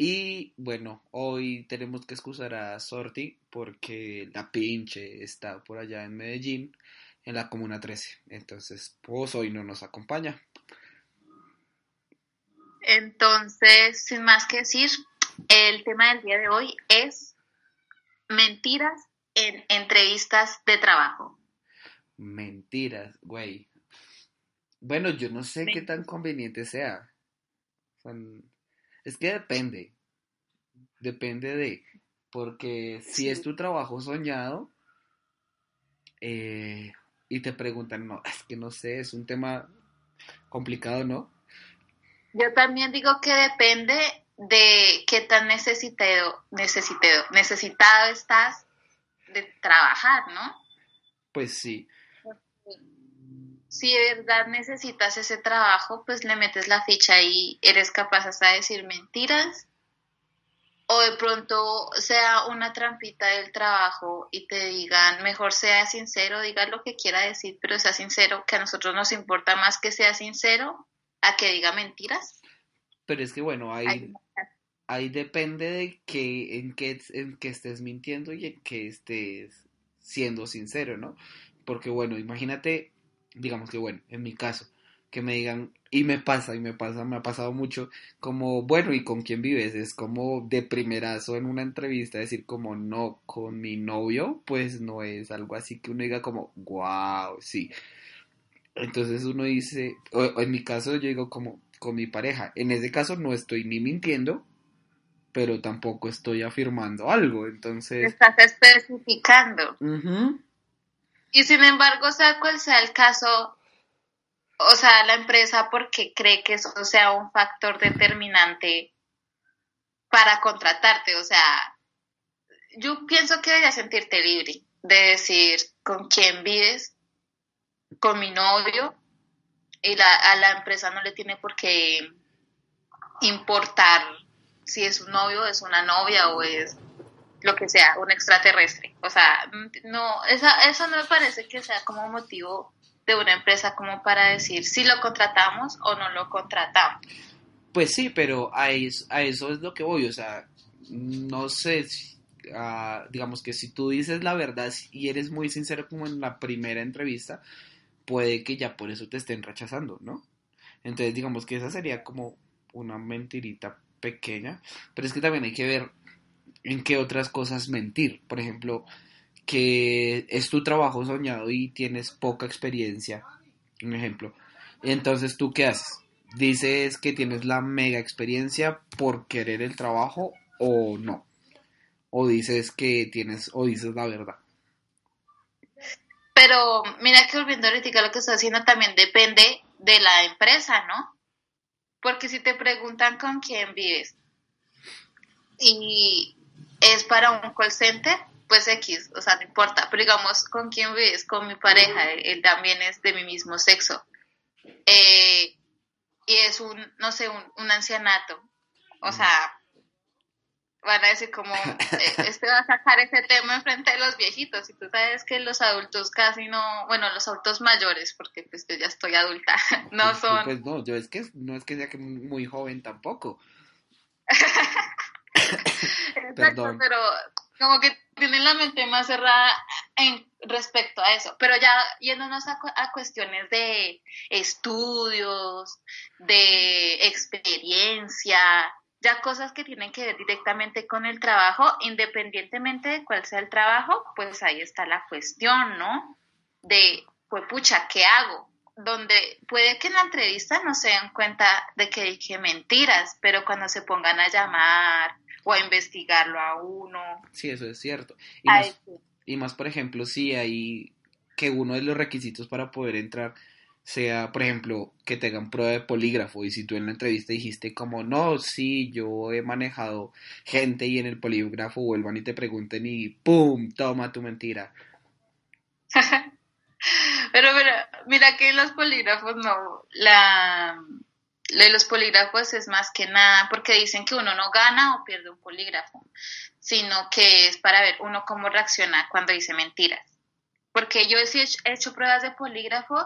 Y bueno, hoy tenemos que excusar a Sorti porque la pinche está por allá en Medellín, en la Comuna 13. Entonces, pues hoy no nos acompaña. Entonces, sin más que decir, el tema del día de hoy es mentiras en entrevistas de trabajo. Mentiras, güey. Bueno, yo no sé qué tan conveniente sea. Es que depende. Depende de. Porque si es tu trabajo soñado eh, y te preguntan, no, es que no sé, es un tema complicado, ¿no? Yo también digo que depende de qué tan necesitado, necesitado, necesitado estás de trabajar, ¿no? Pues sí si de verdad necesitas ese trabajo, pues le metes la ficha y eres capaz hasta de decir mentiras. O de pronto sea una trampita del trabajo y te digan, mejor sea sincero, diga lo que quiera decir, pero sea sincero, que a nosotros nos importa más que sea sincero a que diga mentiras. Pero es que bueno, ahí, ahí depende de que, en, qué, en qué estés mintiendo y en qué estés siendo sincero, ¿no? Porque bueno, imagínate digamos que bueno, en mi caso, que me digan, y me pasa, y me pasa, me ha pasado mucho, como, bueno, ¿y con quién vives? Es como de primerazo en una entrevista decir como, no, con mi novio, pues no es algo así que uno diga como, wow, sí. Entonces uno dice, o, en mi caso yo digo como, con mi pareja, en ese caso no estoy ni mintiendo, pero tampoco estoy afirmando algo, entonces... Estás especificando. Y sin embargo, sea cual sea el caso, o sea, la empresa porque cree que eso sea un factor determinante para contratarte, o sea, yo pienso que deberías sentirte libre de decir con quién vives, con mi novio, y la, a la empresa no le tiene por qué importar si es un novio, es una novia o es lo que sea, un extraterrestre. O sea, no, eso no me parece que sea como motivo de una empresa como para decir si lo contratamos o no lo contratamos. Pues sí, pero a eso, a eso es lo que voy, o sea, no sé, uh, digamos que si tú dices la verdad y eres muy sincero como en la primera entrevista, puede que ya por eso te estén rechazando, ¿no? Entonces digamos que esa sería como una mentirita pequeña, pero es que también hay que ver en qué otras cosas mentir. Por ejemplo, que es tu trabajo soñado y tienes poca experiencia. Un ejemplo. Entonces, ¿tú qué haces? ¿Dices que tienes la mega experiencia por querer el trabajo o no? ¿O dices que tienes, o dices la verdad? Pero mira que volviendo ahorita lo que estás haciendo también depende de la empresa, ¿no? Porque si te preguntan con quién vives y es para un call center, pues X, o sea, no importa. Pero digamos, ¿con quién vives? Con mi pareja, él también es de mi mismo sexo. Eh, y es un, no sé, un, ancianato. O sea, van a decir como, eh, este va a sacar ese tema enfrente de los viejitos. Y tú sabes que los adultos casi no, bueno, los adultos mayores, porque pues yo ya estoy adulta, no pues, son... Pues no, yo es que no es que sea que muy joven tampoco. Exacto, pero como que tienen la mente más cerrada en respecto a eso. Pero ya yéndonos a, a cuestiones de estudios, de experiencia, ya cosas que tienen que ver directamente con el trabajo, independientemente de cuál sea el trabajo, pues ahí está la cuestión, ¿no? De, pues pucha, ¿qué hago? Donde puede que en la entrevista no se den cuenta de que dije mentiras, pero cuando se pongan a llamar o a investigarlo a uno. Sí, eso es cierto. Y más, y más, por ejemplo, si hay que uno de los requisitos para poder entrar sea, por ejemplo, que te hagan prueba de polígrafo y si tú en la entrevista dijiste como, no, sí, yo he manejado gente y en el polígrafo vuelvan y te pregunten y ¡pum! Toma tu mentira. pero, pero, mira que los polígrafos no, la de los polígrafos es más que nada porque dicen que uno no gana o pierde un polígrafo, sino que es para ver uno cómo reacciona cuando dice mentiras. Porque yo he hecho pruebas de polígrafo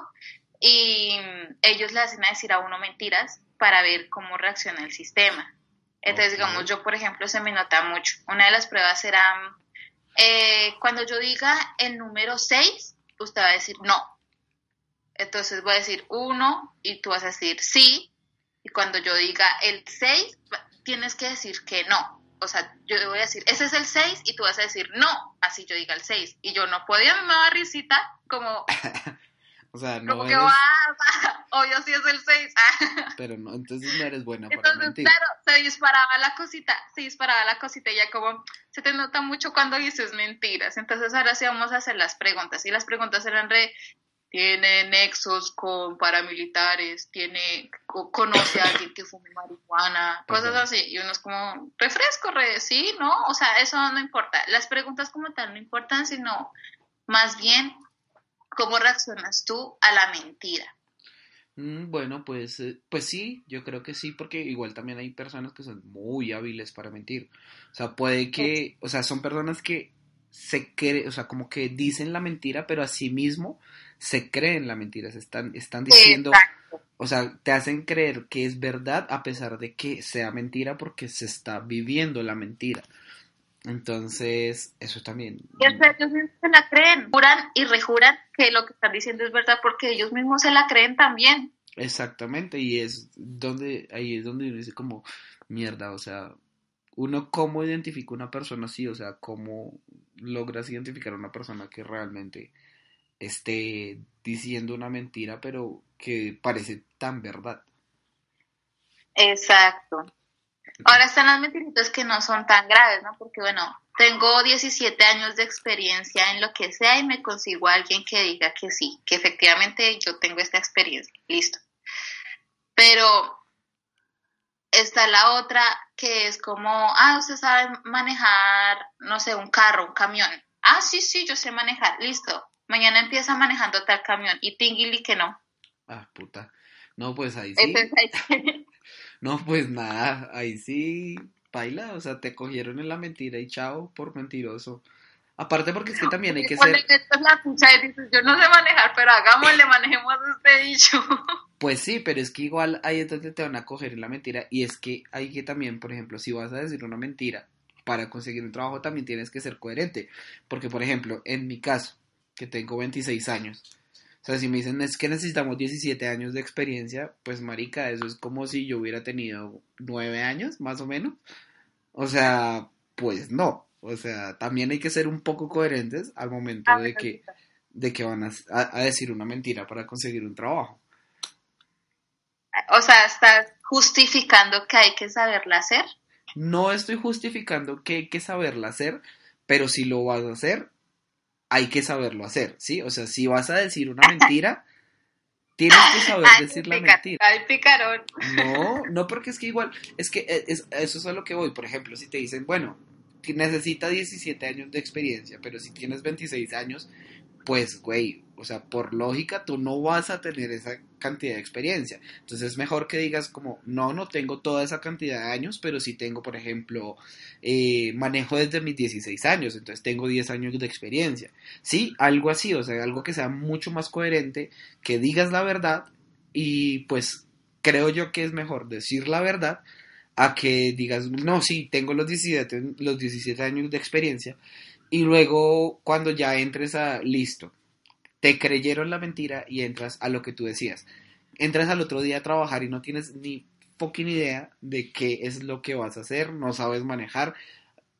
y ellos le hacen a decir a uno mentiras para ver cómo reacciona el sistema. Entonces, digamos, yo, por ejemplo, se me nota mucho. Una de las pruebas era, eh, cuando yo diga el número 6, usted va a decir no. Entonces voy a decir 1 y tú vas a decir sí, y cuando yo diga el 6, tienes que decir que no. O sea, yo voy a decir, ese es el 6 y tú vas a decir no, así yo diga el 6. Y yo no podía, me daba risita, como... o sea, no como que va, obvio sí es el 6. pero no, entonces no eres buena para mentir. Claro, se disparaba la cosita, se disparaba la cosita y ya como se te nota mucho cuando dices mentiras. Entonces ahora sí vamos a hacer las preguntas. Y las preguntas eran re, tiene nexos con paramilitares, tiene conoce a alguien que fume marihuana, cosas así. Y uno es como, refresco, re, sí, ¿no? O sea, eso no importa. Las preguntas como tal no importan, sino más bien cómo reaccionas tú a la mentira. Mm, bueno, pues, eh, pues sí, yo creo que sí, porque igual también hay personas que son muy hábiles para mentir. O sea, puede que, o sea, son personas que se creen, o sea, como que dicen la mentira, pero a sí mismo se creen la mentira, se están, están diciendo, o sea, te hacen creer que es verdad a pesar de que sea mentira porque se está viviendo la mentira. Entonces, eso también. Y ellos mismos se la creen, juran y rejuran que lo que están diciendo es verdad porque ellos mismos se la creen también. Exactamente, y es donde, ahí es donde uno dice como, mierda, o sea, uno cómo identifica una persona así, o sea, cómo logras identificar a una persona que realmente esté diciendo una mentira, pero que parece tan verdad. Exacto. Ahora están las mentiritas que no son tan graves, ¿no? Porque bueno, tengo 17 años de experiencia en lo que sea y me consigo a alguien que diga que sí, que efectivamente yo tengo esta experiencia. Listo. Pero está la otra que es como, ah, usted sabe manejar, no sé, un carro, un camión. Ah, sí, sí, yo sé manejar. Listo mañana empieza manejando tal camión y tingili que no. Ah, puta. No, pues ahí sí. no, pues nada, ahí sí, baila, o sea, te cogieron en la mentira y chao por mentiroso. Aparte porque es que también hay que ser... es la y dices, yo no sé manejar, pero hagámosle, manejemos este dicho. Pues sí, pero es que igual ahí es donde te van a coger la mentira y es que hay que también, por ejemplo, si vas a decir una mentira para conseguir un trabajo también tienes que ser coherente. Porque, por ejemplo, en mi caso, que tengo 26 años. O sea, si me dicen es que necesitamos 17 años de experiencia, pues marica, eso es como si yo hubiera tenido 9 años, más o menos. O sea, pues no. O sea, también hay que ser un poco coherentes al momento ah, de que, de que van a, a, decir una mentira para conseguir un trabajo. O sea, ¿estás justificando que hay que saberla hacer? No estoy justificando que hay que saberla hacer, pero si lo vas a hacer, hay que saberlo hacer, ¿sí? O sea, si vas a decir una mentira, tienes que saber decir la mentira. Ay, picarón. No, no porque es que igual, es que eh, eso es a lo que voy. Por ejemplo, si te dicen, bueno, necesita 17 años de experiencia, pero si tienes 26 años, pues, güey, o sea, por lógica tú no vas a tener esa cantidad de experiencia. Entonces es mejor que digas como, no, no tengo toda esa cantidad de años, pero sí tengo, por ejemplo, eh, manejo desde mis 16 años, entonces tengo 10 años de experiencia. Sí, algo así, o sea, algo que sea mucho más coherente, que digas la verdad y pues creo yo que es mejor decir la verdad a que digas, no, sí, tengo los 17, los 17 años de experiencia y luego cuando ya entres a listo te creyeron la mentira y entras a lo que tú decías. Entras al otro día a trabajar y no tienes ni fucking idea de qué es lo que vas a hacer, no sabes manejar,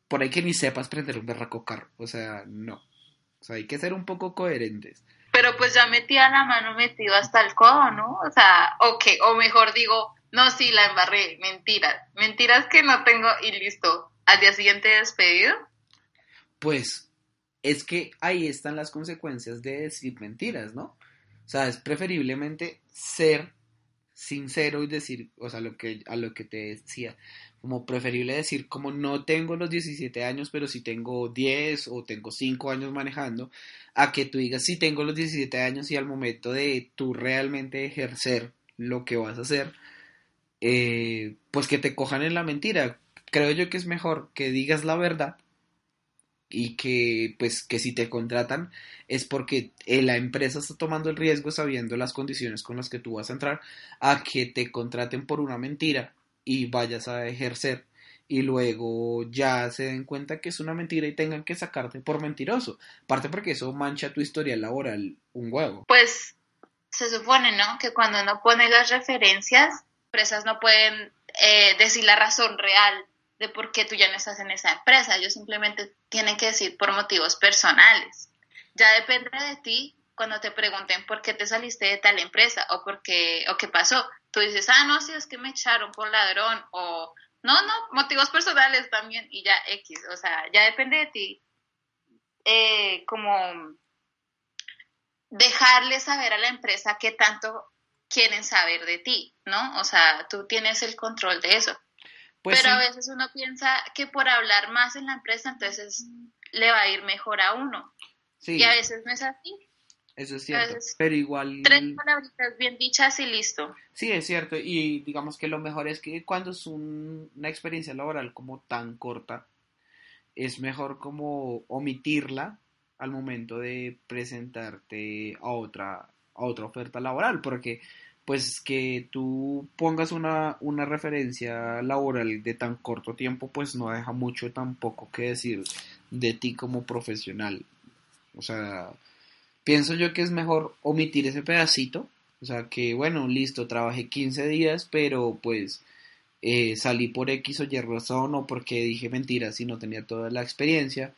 por ahí que ni sepas prender un berraco carro, o sea, no. O sea, hay que ser un poco coherentes. Pero pues ya metía la mano metido hasta el codo, ¿no? O sea, ok, o mejor digo, no, sí, la embarré, mentiras. Mentiras que no tengo y listo. Al día siguiente despedido. Pues es que ahí están las consecuencias de decir mentiras, ¿no? O sea, es preferiblemente ser sincero y decir, o sea, lo que, a lo que te decía, como preferible decir, como no tengo los 17 años, pero si tengo 10 o tengo 5 años manejando, a que tú digas, si tengo los 17 años y al momento de tú realmente ejercer lo que vas a hacer, eh, pues que te cojan en la mentira. Creo yo que es mejor que digas la verdad y que pues que si te contratan es porque eh, la empresa está tomando el riesgo sabiendo las condiciones con las que tú vas a entrar a que te contraten por una mentira y vayas a ejercer y luego ya se den cuenta que es una mentira y tengan que sacarte por mentiroso. Aparte porque eso mancha tu historia laboral un huevo. Pues se supone, ¿no? Que cuando uno pone las referencias, empresas no pueden eh, decir la razón real de por qué tú ya no estás en esa empresa. Ellos simplemente tienen que decir por motivos personales. Ya depende de ti cuando te pregunten por qué te saliste de tal empresa o por qué, o qué pasó. Tú dices, ah, no, si es que me echaron por ladrón o no, no, motivos personales también y ya X. O sea, ya depende de ti eh, como dejarle saber a la empresa qué tanto quieren saber de ti, ¿no? O sea, tú tienes el control de eso. Pues Pero a veces uno piensa que por hablar más en la empresa, entonces le va a ir mejor a uno. Y a veces no es así. Eso es cierto, pero igual... Tres palabritas bien dichas y listo. Sí, es cierto, y digamos que lo mejor es que cuando es una experiencia laboral como tan corta, es mejor como omitirla al momento de presentarte a otra, a otra oferta laboral, porque pues que tú pongas una, una referencia laboral de tan corto tiempo, pues no deja mucho tampoco que decir de ti como profesional. O sea, pienso yo que es mejor omitir ese pedacito. O sea, que bueno, listo, trabajé 15 días, pero pues eh, salí por X o Y razón o porque dije mentiras y no tenía toda la experiencia.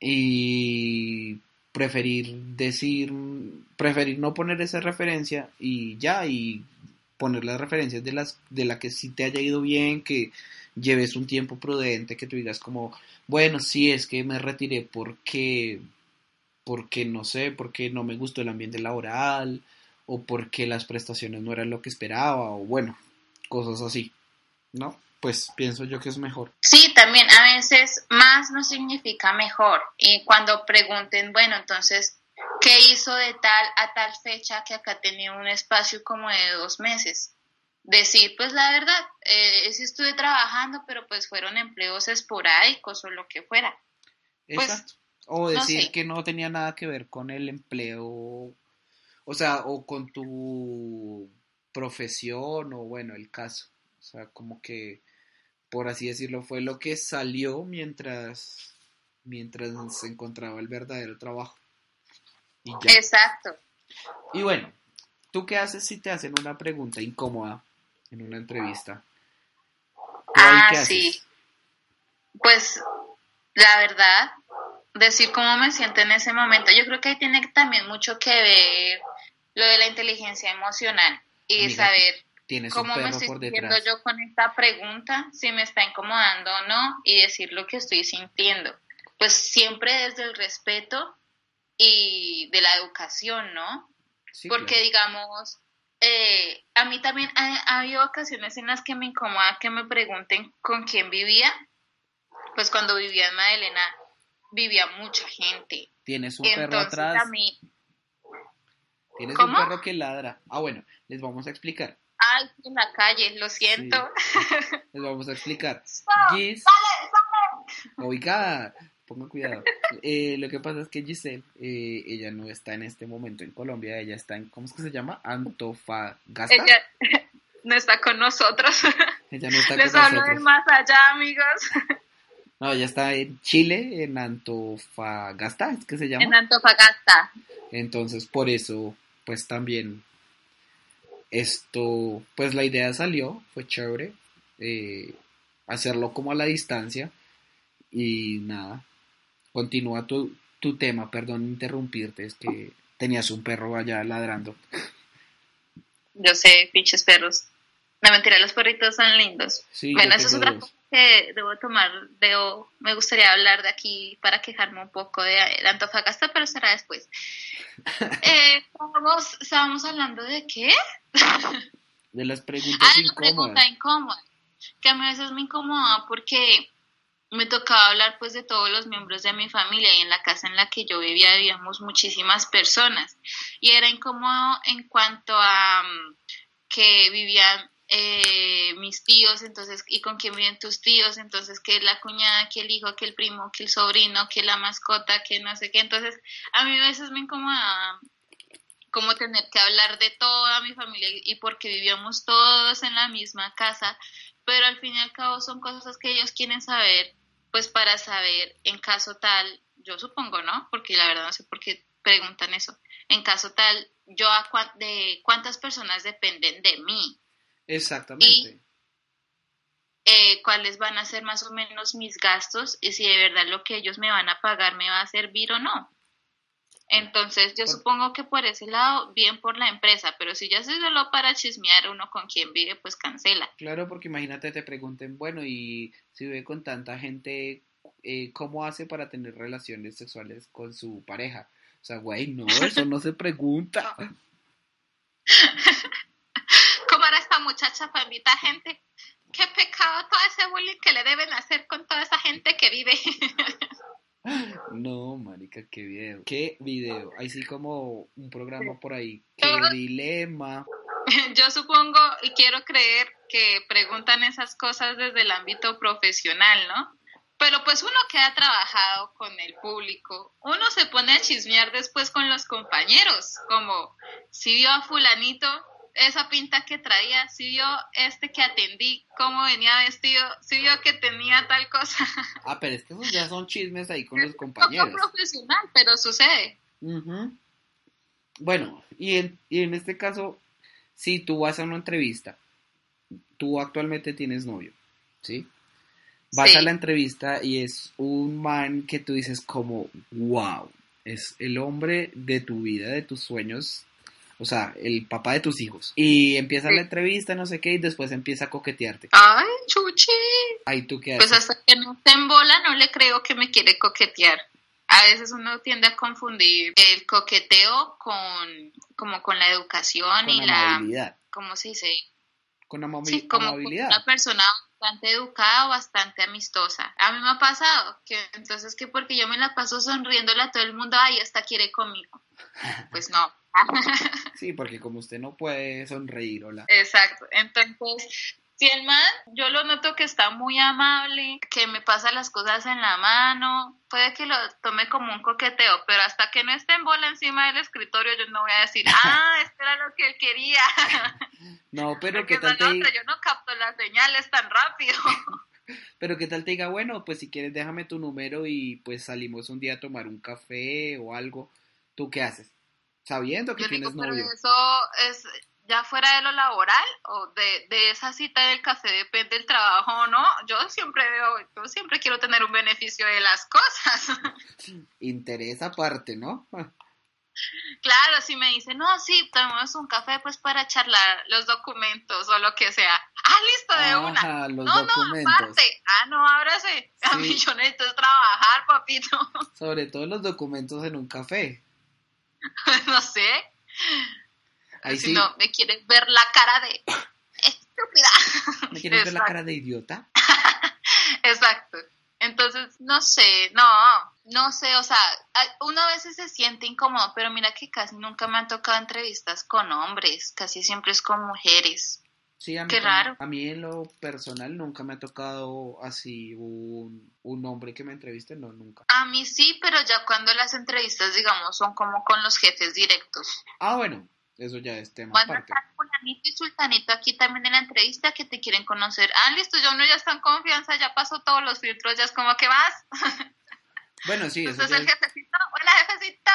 Y preferir decir, preferir no poner esa referencia y ya, y poner las referencias de las de la que sí te haya ido bien, que lleves un tiempo prudente, que tú digas como, bueno, sí es que me retiré porque porque no sé, porque no me gustó el ambiente laboral o porque las prestaciones no eran lo que esperaba o bueno, cosas así, ¿no? Pues pienso yo que es mejor. Sí, también a veces más no significa mejor. Y cuando pregunten, bueno, entonces, ¿qué hizo de tal a tal fecha que acá tenía un espacio como de dos meses? Decir, pues la verdad, eh, sí estuve trabajando, pero pues fueron empleos esporádicos o lo que fuera. Pues, Exacto. o decir que no tenía nada que ver con el empleo, o sea, o con tu profesión o bueno, el caso. O sea, como que por así decirlo, fue lo que salió mientras, mientras se encontraba el verdadero trabajo. Exacto. Y bueno, ¿tú qué haces si te hacen una pregunta incómoda en una entrevista? Ah, sí. Pues la verdad, decir cómo me siento en ese momento, yo creo que ahí tiene también mucho que ver lo de la inteligencia emocional y saber ¿Cómo me estoy sintiendo yo con esta pregunta? Si me está incomodando o no, y decir lo que estoy sintiendo. Pues siempre desde el respeto y de la educación, ¿no? Porque digamos, eh, a mí también ha, habido ocasiones en las que me incomoda que me pregunten con quién vivía. Pues cuando vivía en Madelena vivía mucha gente. Tienes un perro atrás. Tienes un perro que ladra. Ah, bueno, les vamos a explicar. Ay, en la calle, lo siento. Les vamos a explicar. Gis, Ubicada, ponga cuidado. Eh, lo que pasa es que Giselle, eh, ella no está en este momento en Colombia, ella está en, ¿cómo es que se llama? Antofagasta. Ella no está con nosotros. Ella no está Les hablo de más allá, amigos. No, ella está en Chile, en Antofagasta, ¿es que se llama? En Antofagasta. Entonces, por eso, pues también esto, pues la idea salió, fue chévere, eh, hacerlo como a la distancia y nada, continúa tu, tu tema, perdón interrumpirte, es que tenías un perro allá ladrando. Yo sé, pinches perros. No mentira, los perritos son lindos. Sí, bueno, eso es otra que debo tomar, debo, me gustaría hablar de aquí para quejarme un poco de, Antofagasta, pero será después. eh, estábamos, hablando de qué? de las preguntas ah, incómodas. pregunta incómoda, que a mí a veces me incomoda porque me tocaba hablar pues de todos los miembros de mi familia y en la casa en la que yo vivía vivíamos muchísimas personas y era incómodo en cuanto a mm, que vivían eh, mis tíos, entonces, y con quién viven tus tíos, entonces, que la cuñada, que el hijo, que el primo, que el sobrino, que la mascota, que no sé qué. Entonces, a mí a veces me incomoda como tener que hablar de toda mi familia y porque vivíamos todos en la misma casa, pero al fin y al cabo son cosas que ellos quieren saber pues para saber en caso tal, yo supongo, ¿no? Porque la verdad no sé por qué preguntan eso. En caso tal, yo a de cuántas personas dependen de mí. Exactamente. Y, eh, cuáles van a ser más o menos mis gastos y si de verdad lo que ellos me van a pagar me va a servir o no. Entonces, yo supongo que por ese lado, bien por la empresa, pero si ya es solo para chismear uno con quien vive, pues cancela. Claro, porque imagínate, te pregunten, bueno, y si vive con tanta gente, eh, ¿cómo hace para tener relaciones sexuales con su pareja? O sea, güey, no, eso no se pregunta. ¿Cómo era esta muchacha para invitar gente? Qué pecado todo ese bullying que le deben hacer con toda esa gente que vive. No, marica, qué video. Qué video. Ahí sí como un programa por ahí. Qué dilema. Yo supongo y quiero creer que preguntan esas cosas desde el ámbito profesional, ¿no? Pero pues uno que ha trabajado con el público, uno se pone a chismear después con los compañeros, como si vio a fulanito esa pinta que traía, si vio este que atendí, cómo venía vestido, si vio que tenía tal cosa. Ah, pero es que esos ya son chismes ahí con los compañeros. Es profesional, pero sucede. Bueno, y en, y en este caso, si tú vas a una entrevista, tú actualmente tienes novio, ¿sí? Vas a la entrevista y es un man que tú dices como, wow, es el hombre de tu vida, de tus sueños, o sea, el papá de tus hijos. Y empieza la entrevista, no sé qué, y después empieza a coquetearte. Ay, chuchi. Ahí tú qué Pues hasta que no se embola, no le creo que me quiere coquetear. A veces uno tiende a confundir el coqueteo con, como con la educación y la... ¿Cómo se dice? Con sí, como amabilidad. una persona bastante educada o bastante amistosa. A mí me ha pasado que entonces que porque yo me la paso sonriéndole a todo el mundo, ay, esta quiere conmigo. Pues no. sí, porque como usted no puede sonreír, hola. Exacto. Entonces, si el man, yo lo noto que está muy amable, que me pasa las cosas en la mano, puede que lo tome como un coqueteo, pero hasta que no esté en bola encima del escritorio, yo no voy a decir, ah, esto era lo que él quería. No, pero ¿qué tal te... Yo no capto las señales tan rápido. Pero qué tal te diga, bueno, pues si quieres déjame tu número y pues salimos un día a tomar un café o algo. ¿Tú qué haces? Sabiendo que tienes novio. Pero eso es ya fuera de lo laboral o de, de, esa cita del café depende el trabajo o no, yo siempre veo, yo siempre quiero tener un beneficio de las cosas. Interés aparte, ¿no? Claro, si me dicen, no, sí, tomemos un café pues para charlar los documentos o lo que sea. Ah, listo, de una. no, no, aparte. Ah, no, ábrase. A mí yo necesito trabajar, papito. Sobre todo los documentos en un café. no sé. Ahí si no, me quieres ver la cara de estúpida. ¿Me quieres ver la cara de idiota? Exacto. Entonces, no sé, no, no sé, o sea, uno a veces se siente incómodo, pero mira que casi nunca me han tocado entrevistas con hombres, casi siempre es con mujeres. Sí, a mí, Qué raro. A mí en lo personal nunca me ha tocado así un, un hombre que me entreviste, no, nunca. A mí sí, pero ya cuando las entrevistas, digamos, son como con los jefes directos. Ah, bueno, eso ya es tema Cuando aparte. fulanito y sultanito aquí también en la entrevista que te quieren conocer. Ah, listo, ya uno ya está en confianza, ya pasó todos los filtros, ya es como que vas. Bueno, sí, eso Entonces el jefecito, hola jefecito.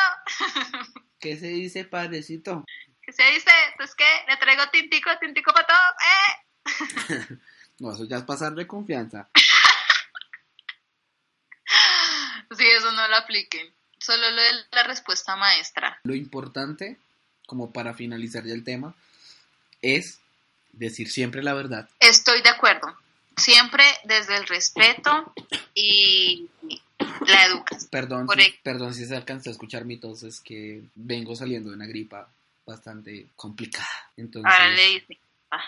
¿Qué se dice, padrecito? ¿Qué se dice? Pues que le traigo tintico, tintico para todos, ¿eh? no, eso ya es pasar de confianza. sí, eso no lo apliquen. Solo lo de la respuesta maestra. Lo importante como para finalizar ya el tema, es decir siempre la verdad. Estoy de acuerdo. siempre desde el respeto y la educación. Perdón, perdón si se alcanza a escuchar mi tos, es que vengo saliendo de una gripa bastante complicada. Entonces, Ahora le dice. Ah.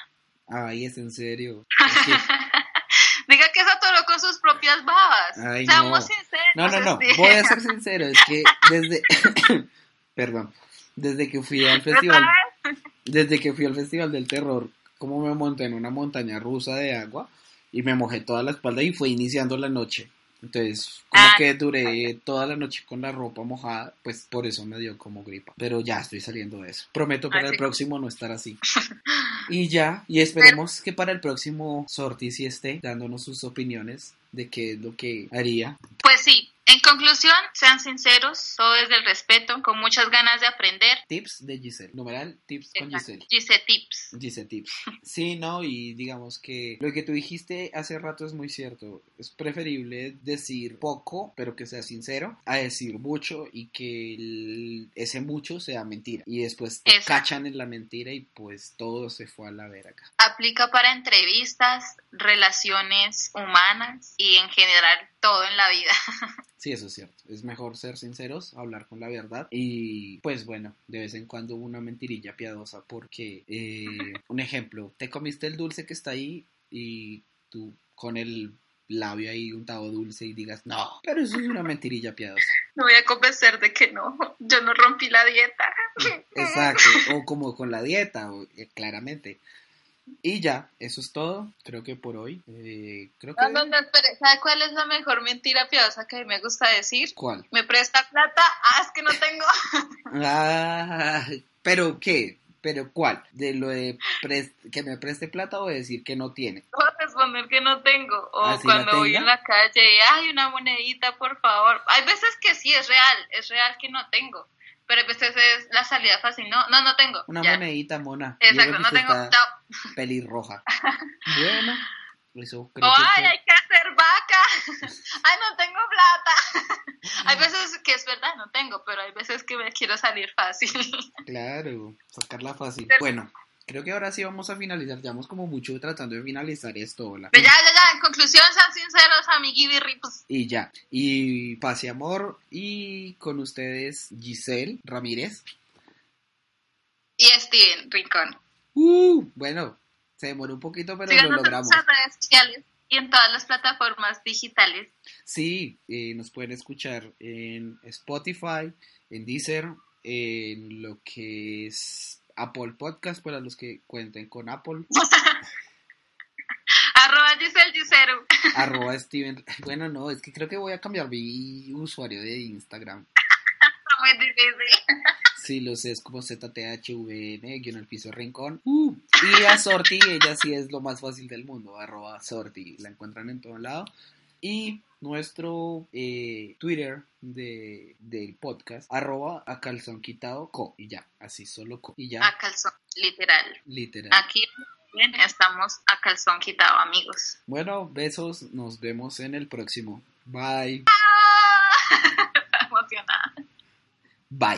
Ay, es en serio. Diga que se atoró con sus propias babas. Seamos sinceros. No, no, no. Voy a ser sincero. Es que desde. Perdón. Desde que fui al festival. Desde que fui al festival del terror, como me monté en una montaña rusa de agua y me mojé toda la espalda y fue iniciando la noche. Entonces, como ah. que duré toda la noche con la ropa mojada, pues por eso me dio como gripa. Pero ya estoy saliendo de eso. Prometo para el próximo no estar así. Y ya, y esperemos que para el próximo Sorti sí esté dándonos sus opiniones de qué es lo que haría. Pues sí, en conclusión, sean sinceros, todo desde el respeto, con muchas ganas de aprender. Tips de Giselle. Numeral, tips con Giselle. Giselle Tips. Giselle Tips. Sí, no, y digamos que lo que tú dijiste hace rato es muy cierto. Es preferible decir poco, pero que sea sincero, a decir mucho y que ese mucho sea mentira. Y después te cachan en la mentira y pues todo se fue a la ver acá. Aplica para entrevistas, relaciones humanas y en general todo en la vida. Sí, eso es cierto. Es mejor ser sinceros, hablar con la verdad y pues bueno, de vez en cuando una mentirilla piadosa porque, eh, un ejemplo, te comiste el dulce que está ahí y tú con el labio ahí untado dulce y digas, no, pero eso es una mentirilla piadosa. No voy a convencer de que no, yo no rompí la dieta. Exacto, o como con la dieta, eh, claramente. Y ya, eso es todo, creo que por hoy. Eh, creo que... No, no, espere. ¿Sabe cuál es la mejor mentira piadosa que me gusta decir? ¿Cuál? ¿Me presta plata? Ah, es que no tengo. ah, ¿pero qué? ¿Pero cuál? ¿De lo de que me preste plata o de decir que no tiene? Voy a responder que no tengo. O cuando voy en la calle, ay, una monedita, por favor. Hay veces que sí, es real, es real que no tengo pero pues esa es la salida fácil, ¿no? No, no tengo. Una monedita mona. Exacto, no tengo. No. Pelirroja. bueno, eso creo ¡Ay, hay que hacer vaca! ¡Ay, no tengo plata! hay veces que es verdad, no tengo, pero hay veces que me quiero salir fácil. claro, sacarla fácil. Bueno, creo que ahora sí vamos a finalizar. Llevamos como mucho tratando de finalizar esto. Hola. Ya, ya, ya. En conclusión, sean sinceros, amiguibirripos. Y ya. Y pase amor. Y con ustedes, Giselle Ramírez. Y Steven Rincón. Uh, bueno, se demoró un poquito, pero lo logramos. En redes sociales y en todas las plataformas digitales. Sí, eh, nos pueden escuchar en Spotify, en Deezer, en lo que es Apple Podcast para los que cuenten con Apple. Arroba Giselle Gisero. Arroba Steven. Bueno, no, es que creo que voy a cambiar mi usuario de Instagram. Está muy difícil. Sí, lo sé, es como ZTHVN, guion el piso rincón. Uh, y a Sorti, ella sí es lo más fácil del mundo, arroba Sorti. La encuentran en todo lado. Y nuestro eh, Twitter de, del podcast, arroba a calzón quitado co, y ya, así solo co, y ya. A calzón, literal. Literal. Aquí bien, estamos a calzón quitado, amigos. Bueno, besos, nos vemos en el próximo. Bye. Ah, emocionada. Bye.